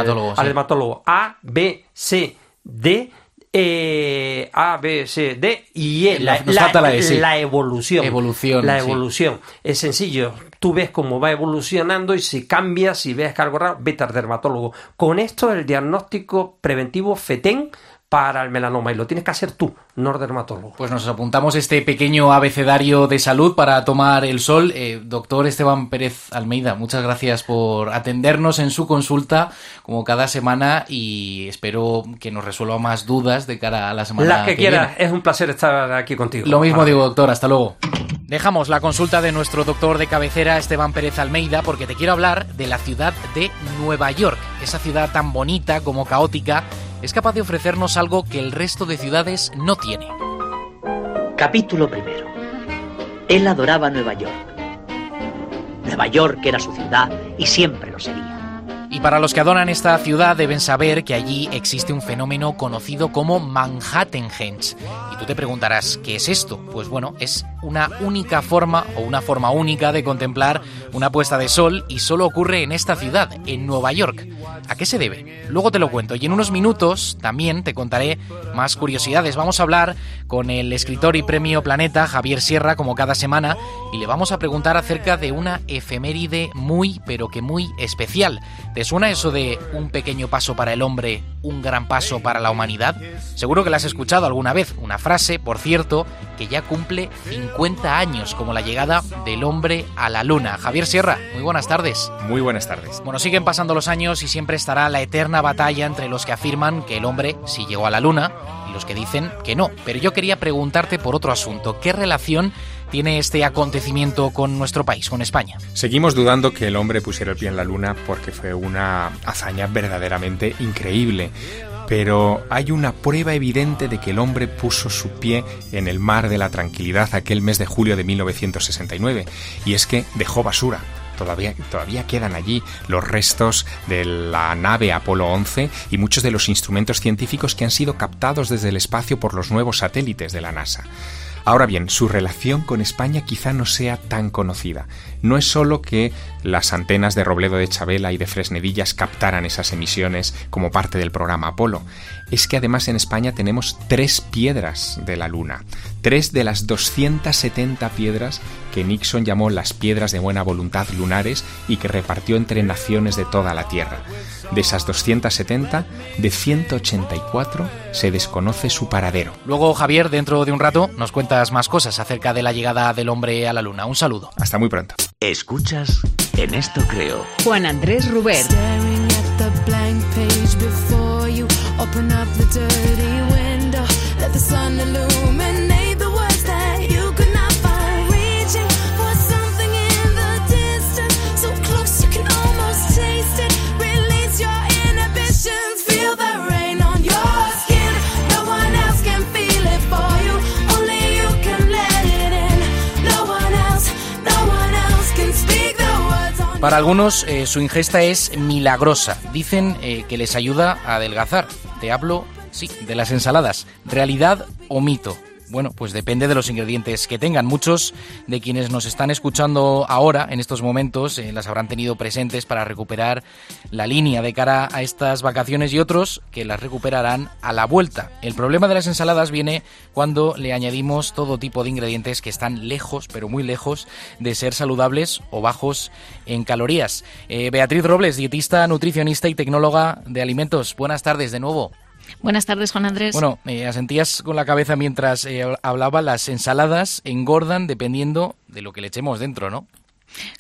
S9: dermatólogo. A, B, C, D. Eh, a, B, C, D y E. La, la, evolución.
S1: evolución.
S9: La evolución. Es sencillo tú ves cómo va evolucionando y si cambia, si ves que algo raro, vete al dermatólogo. Con esto el diagnóstico preventivo FETEN para el melanoma y lo tienes que hacer tú, no dermatólogo.
S1: Pues nos apuntamos este pequeño abecedario de salud para tomar el sol. Eh, doctor Esteban Pérez Almeida, muchas gracias por atendernos en su consulta como cada semana y espero que nos resuelva más dudas de cara a la semana
S9: Las que, quieras, es un placer estar aquí contigo.
S1: Lo mismo digo, doctor, hasta luego. Dejamos la consulta de nuestro doctor de cabecera, Esteban Pérez Almeida, porque te quiero hablar de la ciudad de Nueva York, esa ciudad tan bonita como caótica es capaz de ofrecernos algo que el resto de ciudades no tiene.
S10: Capítulo primero. Él adoraba Nueva York. Nueva York era su ciudad y siempre lo sería.
S1: Y para los que adoran esta ciudad deben saber que allí existe un fenómeno conocido como Manhattanhenge. Y tú te preguntarás, ¿qué es esto? Pues bueno, es una única forma o una forma única de contemplar una puesta de sol y solo ocurre en esta ciudad, en Nueva York. ¿A qué se debe? Luego te lo cuento y en unos minutos también te contaré más curiosidades. Vamos a hablar con el escritor y premio Planeta Javier Sierra como cada semana y le vamos a preguntar acerca de una efeméride muy pero que muy especial. ¿Te suena eso de un pequeño paso para el hombre, un gran paso para la humanidad? Seguro que la has escuchado alguna vez, una frase, por cierto, que ya cumple 50 años como la llegada del hombre a la luna. Javier Sierra, muy buenas tardes.
S11: Muy buenas tardes.
S1: Bueno, siguen pasando los años y siempre estará la eterna batalla entre los que afirman que el hombre sí llegó a la luna y los que dicen que no. Pero yo quería preguntarte por otro asunto. ¿Qué relación tiene este acontecimiento con nuestro país, con España?
S11: Seguimos dudando que el hombre pusiera el pie en la luna porque fue una hazaña verdaderamente increíble pero hay una prueba evidente de que el hombre puso su pie en el mar de la tranquilidad aquel mes de julio de 1969, y es que dejó basura. Todavía, todavía quedan allí los restos de la nave Apolo 11 y muchos de los instrumentos científicos que han sido captados desde el espacio por los nuevos satélites de la NASA. Ahora bien, su relación con España quizá no sea tan conocida. No es solo que las antenas de Robledo de Chabela y de Fresnedillas captaran esas emisiones como parte del programa Apolo, es que además en España tenemos tres piedras de la Luna, tres de las 270 piedras que Nixon llamó las piedras de buena voluntad lunares y que repartió entre naciones de toda la Tierra. De esas 270, de 184 se desconoce su paradero.
S1: Luego, Javier, dentro de un rato nos cuentas más cosas acerca de la llegada del hombre a la Luna. Un saludo.
S11: Hasta muy pronto.
S7: Escuchas, en esto creo.
S3: Juan Andrés Rubert.
S1: Para algunos eh, su ingesta es milagrosa. Dicen eh, que les ayuda a adelgazar. Te hablo, sí, de las ensaladas. ¿Realidad o mito? Bueno, pues depende de los ingredientes que tengan. Muchos de quienes nos están escuchando ahora, en estos momentos, eh, las habrán tenido presentes para recuperar la línea de cara a estas vacaciones y otros que las recuperarán a la vuelta. El problema de las ensaladas viene cuando le añadimos todo tipo de ingredientes que están lejos, pero muy lejos, de ser saludables o bajos en calorías. Eh, Beatriz Robles, dietista, nutricionista y tecnóloga de alimentos. Buenas tardes de nuevo.
S4: Buenas tardes, Juan Andrés.
S1: Bueno, eh, asentías con la cabeza mientras eh, hablaba, las ensaladas engordan dependiendo de lo que le echemos dentro, ¿no?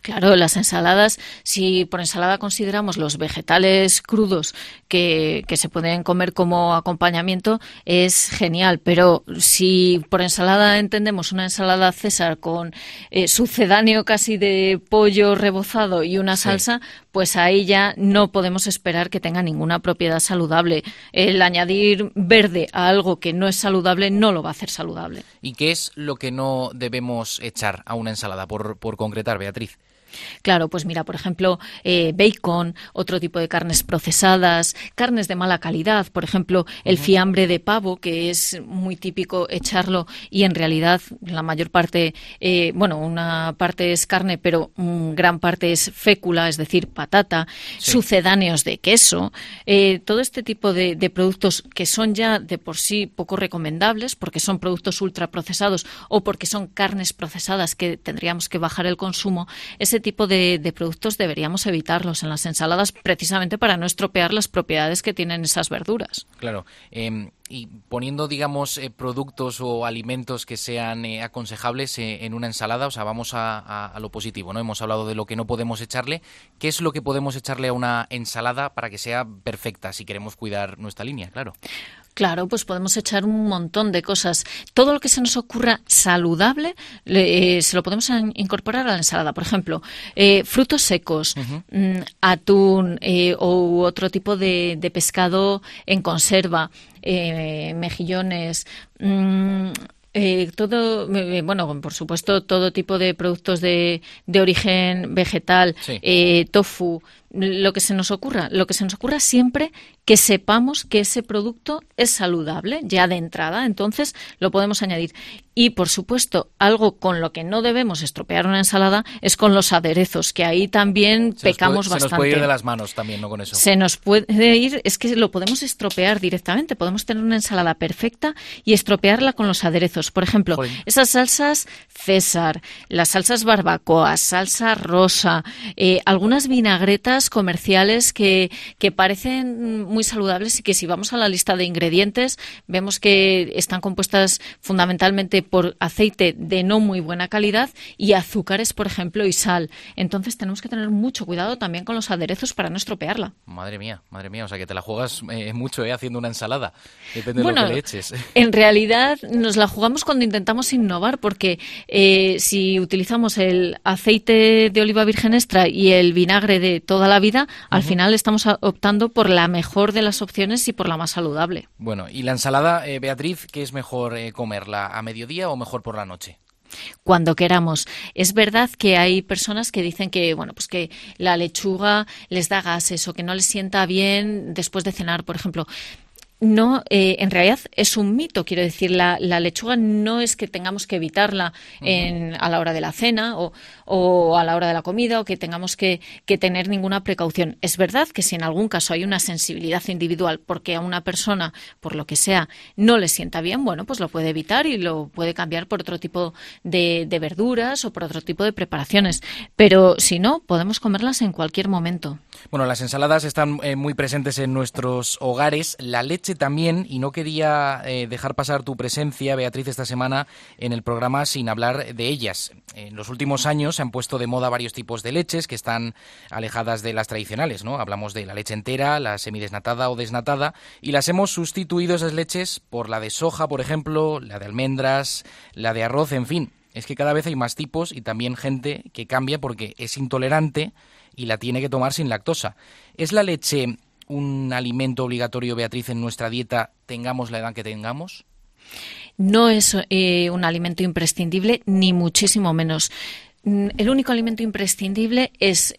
S4: Claro, las ensaladas, si por ensalada consideramos los vegetales crudos que, se pueden comer como acompañamiento, es genial. Pero si por ensalada entendemos una ensalada César con eh, sucedáneo casi de pollo rebozado y una salsa, pues ahí ya no podemos esperar que tenga ninguna propiedad saludable. El añadir verde a algo que no es saludable no lo va a hacer saludable.
S1: ¿Y qué es lo que no debemos echar a una ensalada, por, por concretar, Beatriz?
S4: Claro, pues mira, por ejemplo, eh, bacon, otro tipo de carnes procesadas, carnes de mala calidad, por ejemplo, el fiambre de pavo, que es muy típico echarlo y en realidad la mayor parte, eh, bueno, una parte es carne, pero gran parte es fécula, es decir, patata, sucedáneos de queso, eh, todo este tipo de, productos que son ya de por sí poco recomendables porque son productos ultraprocesados o porque son carnes procesadas que tendríamos que bajar el consumo, ese tipo de, productos deberíamos evitarlos en las ensaladas precisamente para no estropear las propiedades que tienen esas verduras.
S1: Claro. Em, y poniendo, digamos, eh, productos o alimentos que sean eh, aconsejables eh, en una ensalada, o sea, vamos a, a, lo positivo, ¿no? Hemos hablado de lo que no podemos echarle. ¿Qué es lo que podemos echarle a una ensalada para que sea perfecta si queremos cuidar nuestra línea? Claro.
S4: Claro, pues podemos echar un montón de cosas. Todo lo que se nos ocurra saludable eh, se lo podemos incorporar a la ensalada. Por ejemplo, eh, frutos secos, mm, atún eh, o otro tipo de, pescado en conserva, mejillones. Mm, todo, bueno, por supuesto, todo tipo de productos de, de origen vegetal, tofu, lo que se nos ocurra, lo que se nos ocurra siempre que sepamos que ese producto es saludable ya de entrada, entonces lo podemos añadir. Y por supuesto, algo con lo que no debemos estropear una ensalada es con los aderezos, que ahí también pecamos bastante.
S1: Se nos puede ir de las manos también, ¿no? Con eso.
S4: Se nos puede ir, es que lo podemos estropear directamente. Podemos tener una ensalada perfecta y estropearla con los aderezos. Por ejemplo, esas salsas César, las salsas barbacoa, salsa rosa, eh, algunas vinagretas comerciales que, que parecen muy saludables y que si vamos a la lista de ingredientes vemos que están compuestas fundamentalmente por aceite de no muy buena calidad y azúcares, por ejemplo, y sal. Entonces tenemos que tener mucho cuidado también con los aderezos para no estropearla.
S1: Madre mía, madre mía, o sea que te la juegas eh, mucho eh, haciendo una ensalada. Depende de lo que le eches.
S4: En realidad nos la jugamos cuando intentamos innovar, porque eh, si utilizamos el aceite de oliva virgen extra y el vinagre de toda la vida, al final estamos optando por la mejor de las opciones y por la más saludable.
S1: Bueno, y la ensalada, Beatriz, ¿qué es mejor comerla a mediodía o mejor por la noche?
S4: cuando queramos. Es verdad que hay personas que dicen que, bueno, pues que la lechuga les da gases o que no les sienta bien después de cenar, por ejemplo no, eh, en realidad es un mito. Quiero decir, la, lechuga no es que tengamos que evitarla a la hora de la cena o, a la hora de la comida o que tengamos que, tener ninguna precaución. Es verdad que si en algún caso hay una sensibilidad individual porque a una persona, por lo que sea, no le sienta bien, bueno, pues lo puede evitar y lo puede cambiar por otro tipo de, verduras o por otro tipo de preparaciones. Pero si no, podemos comerlas en cualquier momento.
S1: Bueno, las ensaladas están eh, muy presentes en nuestros hogares. La leche también, y no quería eh, dejar pasar tu presencia, Beatriz, esta semana en el programa sin hablar de ellas. En los últimos años se han puesto de moda varios tipos de leches que están alejadas de las tradicionales, ¿no? Hablamos de la leche entera, la semidesnatada o desnatada, y las hemos sustituido esas leches por la de soja, por ejemplo, la de almendras, la de arroz, en fin. Es que cada vez hay más tipos y también gente que cambia porque es intolerante y la tiene que tomar sin lactosa. ¿Es la leche un alimento obligatorio, Beatriz, en nuestra dieta, tengamos la edad que tengamos?
S4: No es eh, un alimento imprescindible, ni muchísimo menos. Mm, el único alimento imprescindible es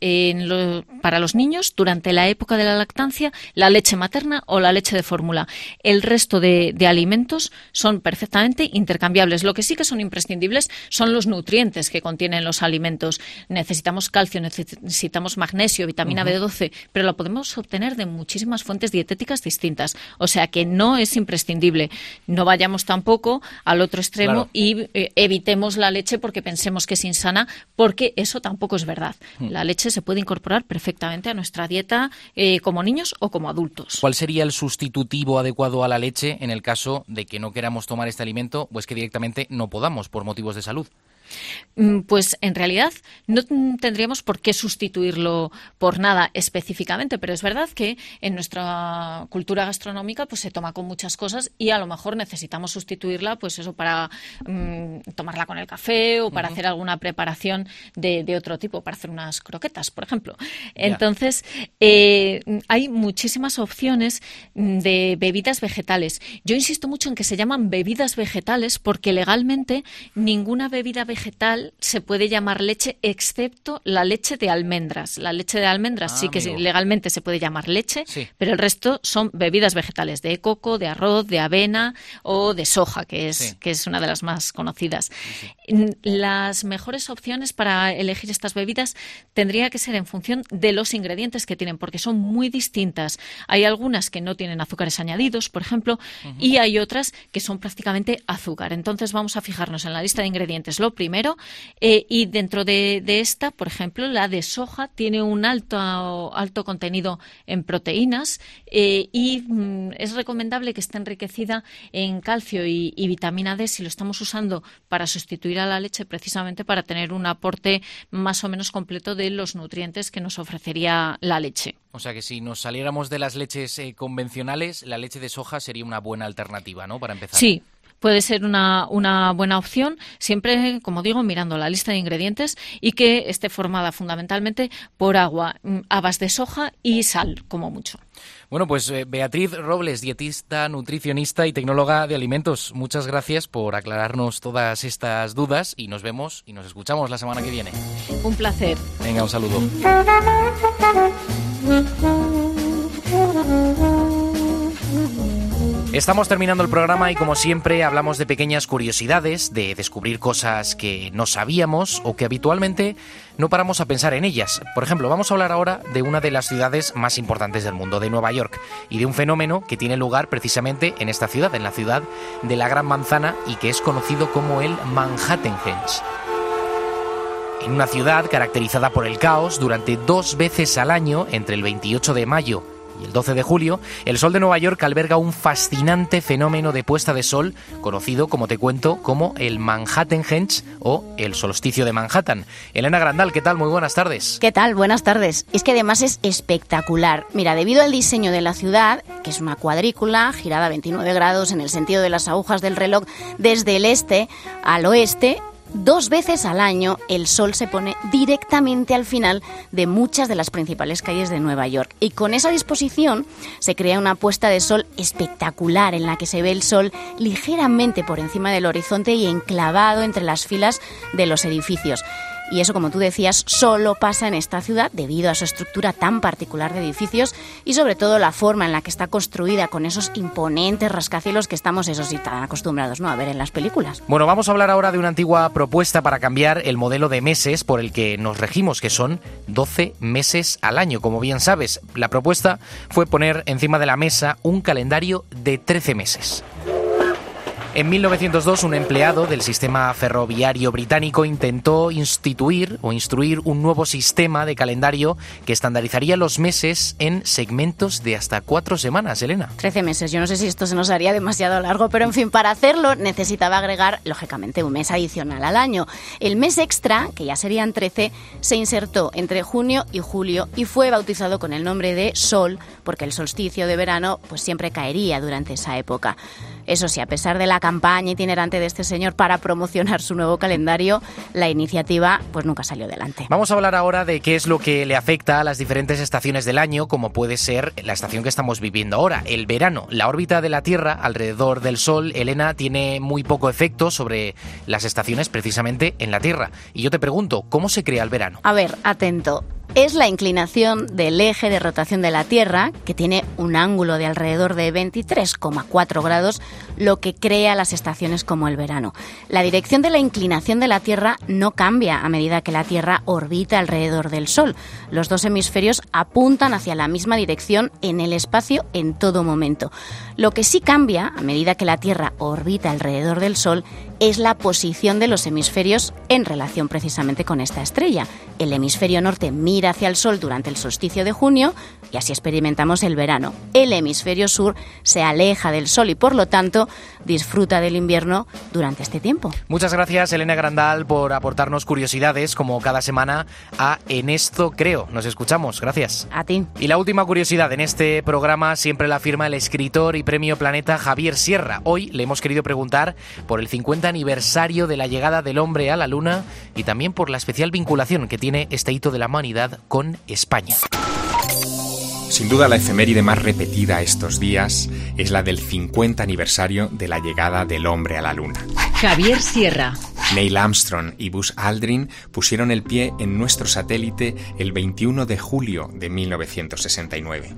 S4: para los niños durante la época de la lactancia la leche materna o la leche de fórmula. El resto de, alimentos son perfectamente intercambiables. Lo que sí que son imprescindibles son los nutrientes que contienen los alimentos. Necesitamos calcio, necesitamos magnesio, vitamina B12, pero lo podemos obtener de muchísimas fuentes dietéticas distintas. O sea que no es imprescindible. No vayamos tampoco al otro extremo y eh, evitemos la leche porque pensemos que es insana porque eso tampoco es verdad. Hmm. La leche se puede incorporar perfectamente a nuestra dieta eh, como niños o como adultos.
S1: ¿Cuál sería el sustitutivo adecuado a la leche en el caso de que no queramos tomar este alimento o es que directamente no podamos por motivos de salud?
S4: Mm, pues en realidad no tendríamos por qué sustituirlo por nada específicamente, pero es verdad que en nuestra cultura gastronómica pues se toma con muchas cosas y a lo mejor necesitamos sustituirla pues eso para mm, tomarla con el café o para hacer alguna preparación de, otro tipo, para hacer unas croquetas, por ejemplo. Entonces, eh, hay muchísimas opciones mm, de bebidas vegetales. Yo insisto mucho en que se llaman bebidas vegetales porque legalmente ninguna bebida vegetal vegetal se puede llamar leche excepto la leche de almendras. La leche de almendras sí ah, que legalmente se puede llamar leche, pero el resto son bebidas vegetales de coco, de arroz, de avena o de soja, que es, que es una de las más conocidas. Las mejores opciones para elegir estas bebidas tendría que ser en función de los ingredientes que tienen, porque son muy distintas. Hay algunas que no tienen azúcares añadidos, por ejemplo, y hay otras que son prácticamente azúcar. Entonces vamos a fijarnos en la lista de ingredientes. Lo primero. Eh, y dentro de, esta, por ejemplo, la de soja tiene un alto, alto contenido en proteínas eh, y mm, es recomendable que esté enriquecida en calcio y, vitamina D si lo estamos usando para sustituir a la leche, precisamente para tener un aporte más o menos completo de los nutrientes que nos ofrecería la leche.
S1: O sea que si nos saliéramos de las leches eh, convencionales, la leche de soja sería una buena alternativa, ¿no? Para empezar.
S4: Sí, puede ser una, una buena opción, siempre, como digo, mirando la lista de ingredientes y que esté formada fundamentalmente por agua, mm, habas de soja y sal, como mucho.
S1: Bueno, pues eh, Beatriz Robles, dietista, nutricionista y tecnóloga de alimentos, muchas gracias por aclararnos todas estas dudas y nos vemos y nos escuchamos la semana que viene.
S4: Un placer.
S1: Venga, un saludo. Estamos terminando el programa y como siempre hablamos de pequeñas curiosidades, de descubrir cosas que no sabíamos o que habitualmente no paramos a pensar en ellas. Por ejemplo, vamos a hablar ahora de una de las ciudades más importantes del mundo, de Nueva York, y de un fenómeno que tiene lugar precisamente en esta ciudad, en la ciudad de la Gran Manzana y que es conocido como el Manhattanhenge. En una ciudad caracterizada por el caos, durante dos veces al año, entre el 28 de mayo y el 12 de julio, el sol de Nueva York alberga un fascinante fenómeno de puesta de sol conocido, como te cuento, como el Manhattanhenge o el solsticio de Manhattan. Elena Grandal, ¿qué tal? Muy buenas tardes.
S8: ¿Qué tal? Buenas tardes. Es que además es espectacular. Mira, debido al diseño de la ciudad, que es una cuadrícula girada a 29 grados en el sentido de las agujas del reloj desde el este al oeste, Dos veces al año el sol se pone directamente al final de muchas de las principales calles de Nueva York y con esa disposición se crea una puesta de sol espectacular en la que se ve el sol ligeramente por encima del horizonte y enclavado entre las filas de los edificios. Y eso, como tú decías, solo pasa en esta ciudad debido a su estructura tan particular de edificios y sobre todo la forma en la que está construida con esos imponentes rascacielos que estamos, eso sí, tan acostumbrados ¿no? a ver en las películas.
S1: Bueno, vamos a hablar ahora de una antigua propuesta para cambiar el modelo de meses por el que nos regimos, que son 12 meses al año. Como bien sabes, la propuesta fue poner encima de la mesa un calendario de 13 meses. En 1902, un empleado del sistema ferroviario británico intentó instituir o instruir un nuevo sistema de calendario que estandarizaría los meses en segmentos de hasta cuatro semanas, Elena.
S8: Trece meses. Yo no sé si esto se nos haría demasiado largo, pero en fin, para hacerlo necesitaba agregar, lógicamente, un mes adicional al año. El mes extra, que ya serían trece, se insertó entre junio y julio y fue bautizado con el nombre de Sol, porque el solsticio de verano pues siempre caería durante esa época. Eso sí, a pesar de la campaña itinerante de este señor para promocionar su nuevo calendario, la iniciativa pues nunca salió adelante.
S1: Vamos a hablar ahora de qué es lo que le afecta a las diferentes estaciones del año, como puede ser la estación que estamos viviendo ahora, el verano. La órbita de la Tierra alrededor del Sol, Elena, tiene muy poco efecto sobre las estaciones precisamente en la Tierra. Y yo te pregunto, ¿cómo se crea el verano?
S8: A ver, atento es la inclinación del eje de rotación de la Tierra, que tiene un ángulo de alrededor de 23,4 grados, lo que crea las estaciones como el verano. La dirección de la inclinación de la Tierra no cambia a medida que la Tierra orbita alrededor del Sol. Los dos hemisferios apuntan hacia la misma dirección en el espacio en todo momento. Lo que sí cambia a medida que la Tierra orbita alrededor del Sol es la posición de los hemisferios en relación precisamente con esta estrella. El hemisferio norte mira hacia el Sol durante el solsticio de junio y así experimentamos el verano. El hemisferio sur se aleja del Sol y por lo tanto disfruta del invierno durante este tiempo.
S1: Muchas gracias Elena Grandal por aportarnos curiosidades como cada semana a En esto creo. Nos escuchamos. Gracias.
S8: A ti.
S1: Y la última curiosidad en este programa siempre la firma el escritor y premio Planeta Javier Sierra. Hoy le hemos querido preguntar por el 50 aniversario de la llegada del hombre a la Luna y también por la especial vinculación que tiene este hito de la humanidad con España.
S11: Sin duda la efeméride más repetida estos días es la del 50 aniversario de la llegada del hombre a la Luna.
S3: Javier Sierra.
S11: Neil Armstrong y Buzz Aldrin pusieron el pie en nuestro satélite el 21 de julio de 1969.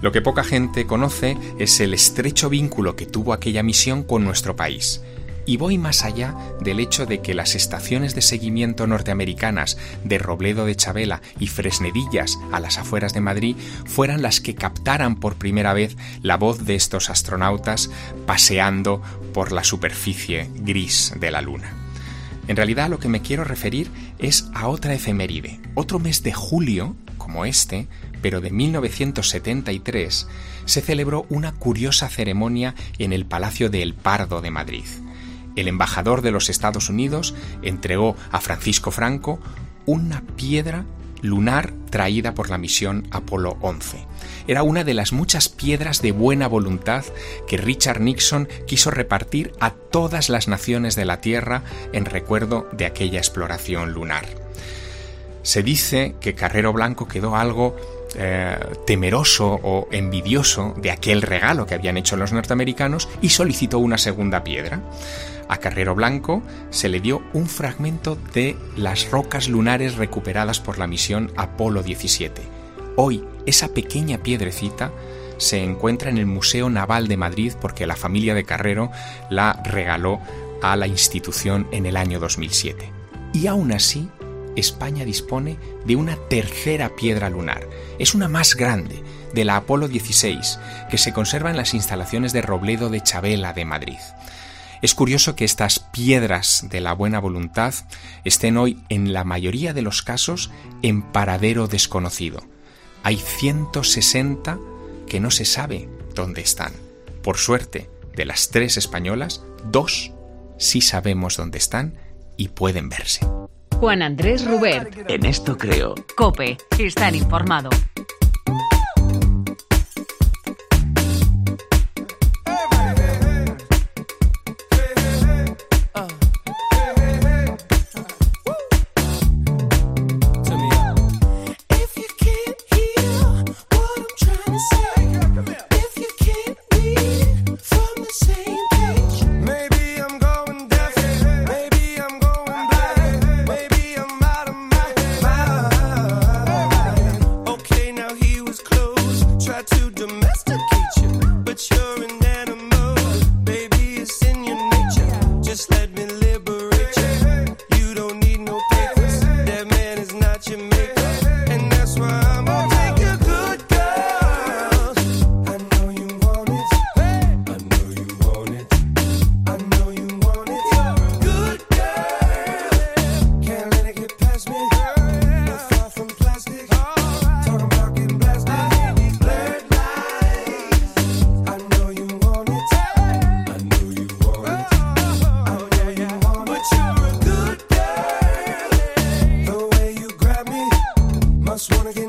S11: Lo que poca gente conoce es el estrecho vínculo que tuvo aquella misión con nuestro país. Y voy más allá del hecho de que las estaciones de seguimiento norteamericanas de Robledo de Chabela y Fresnedillas a las afueras de Madrid fueran las que captaran por primera vez la voz de estos astronautas paseando por la superficie gris de la Luna. En realidad a lo que me quiero referir es a otra efeméride, otro mes de julio, como este, pero de 1973, se celebró una curiosa ceremonia en el Palacio de El Pardo de Madrid. El embajador de los Estados Unidos entregó a Francisco Franco una piedra lunar traída por la misión Apolo 11. Era una de las muchas piedras de buena voluntad que Richard Nixon quiso repartir a todas las naciones de la Tierra en recuerdo de aquella exploración lunar. Se dice que Carrero Blanco quedó algo eh, temeroso o envidioso de aquel regalo que habían hecho los norteamericanos y solicitó una segunda piedra. A Carrero Blanco se le dio un fragmento de las rocas lunares recuperadas por la misión Apolo 17. Hoy, esa pequeña piedrecita se encuentra en el Museo Naval de Madrid porque la familia de Carrero la regaló a la institución en el año 2007. Y aún así, España dispone de una tercera piedra lunar. Es una más grande, de la Apolo 16, que se conserva en las instalaciones de Robledo de Chabela de Madrid. Es curioso que estas piedras de la buena voluntad estén hoy, en la mayoría de los casos, en paradero desconocido. Hay 160 que no se sabe dónde están. Por suerte, de las tres españolas, dos sí sabemos dónde están y pueden verse.
S3: Juan Andrés Rubert.
S7: En esto creo.
S3: Cope. Estar informado.
S12: just wanna get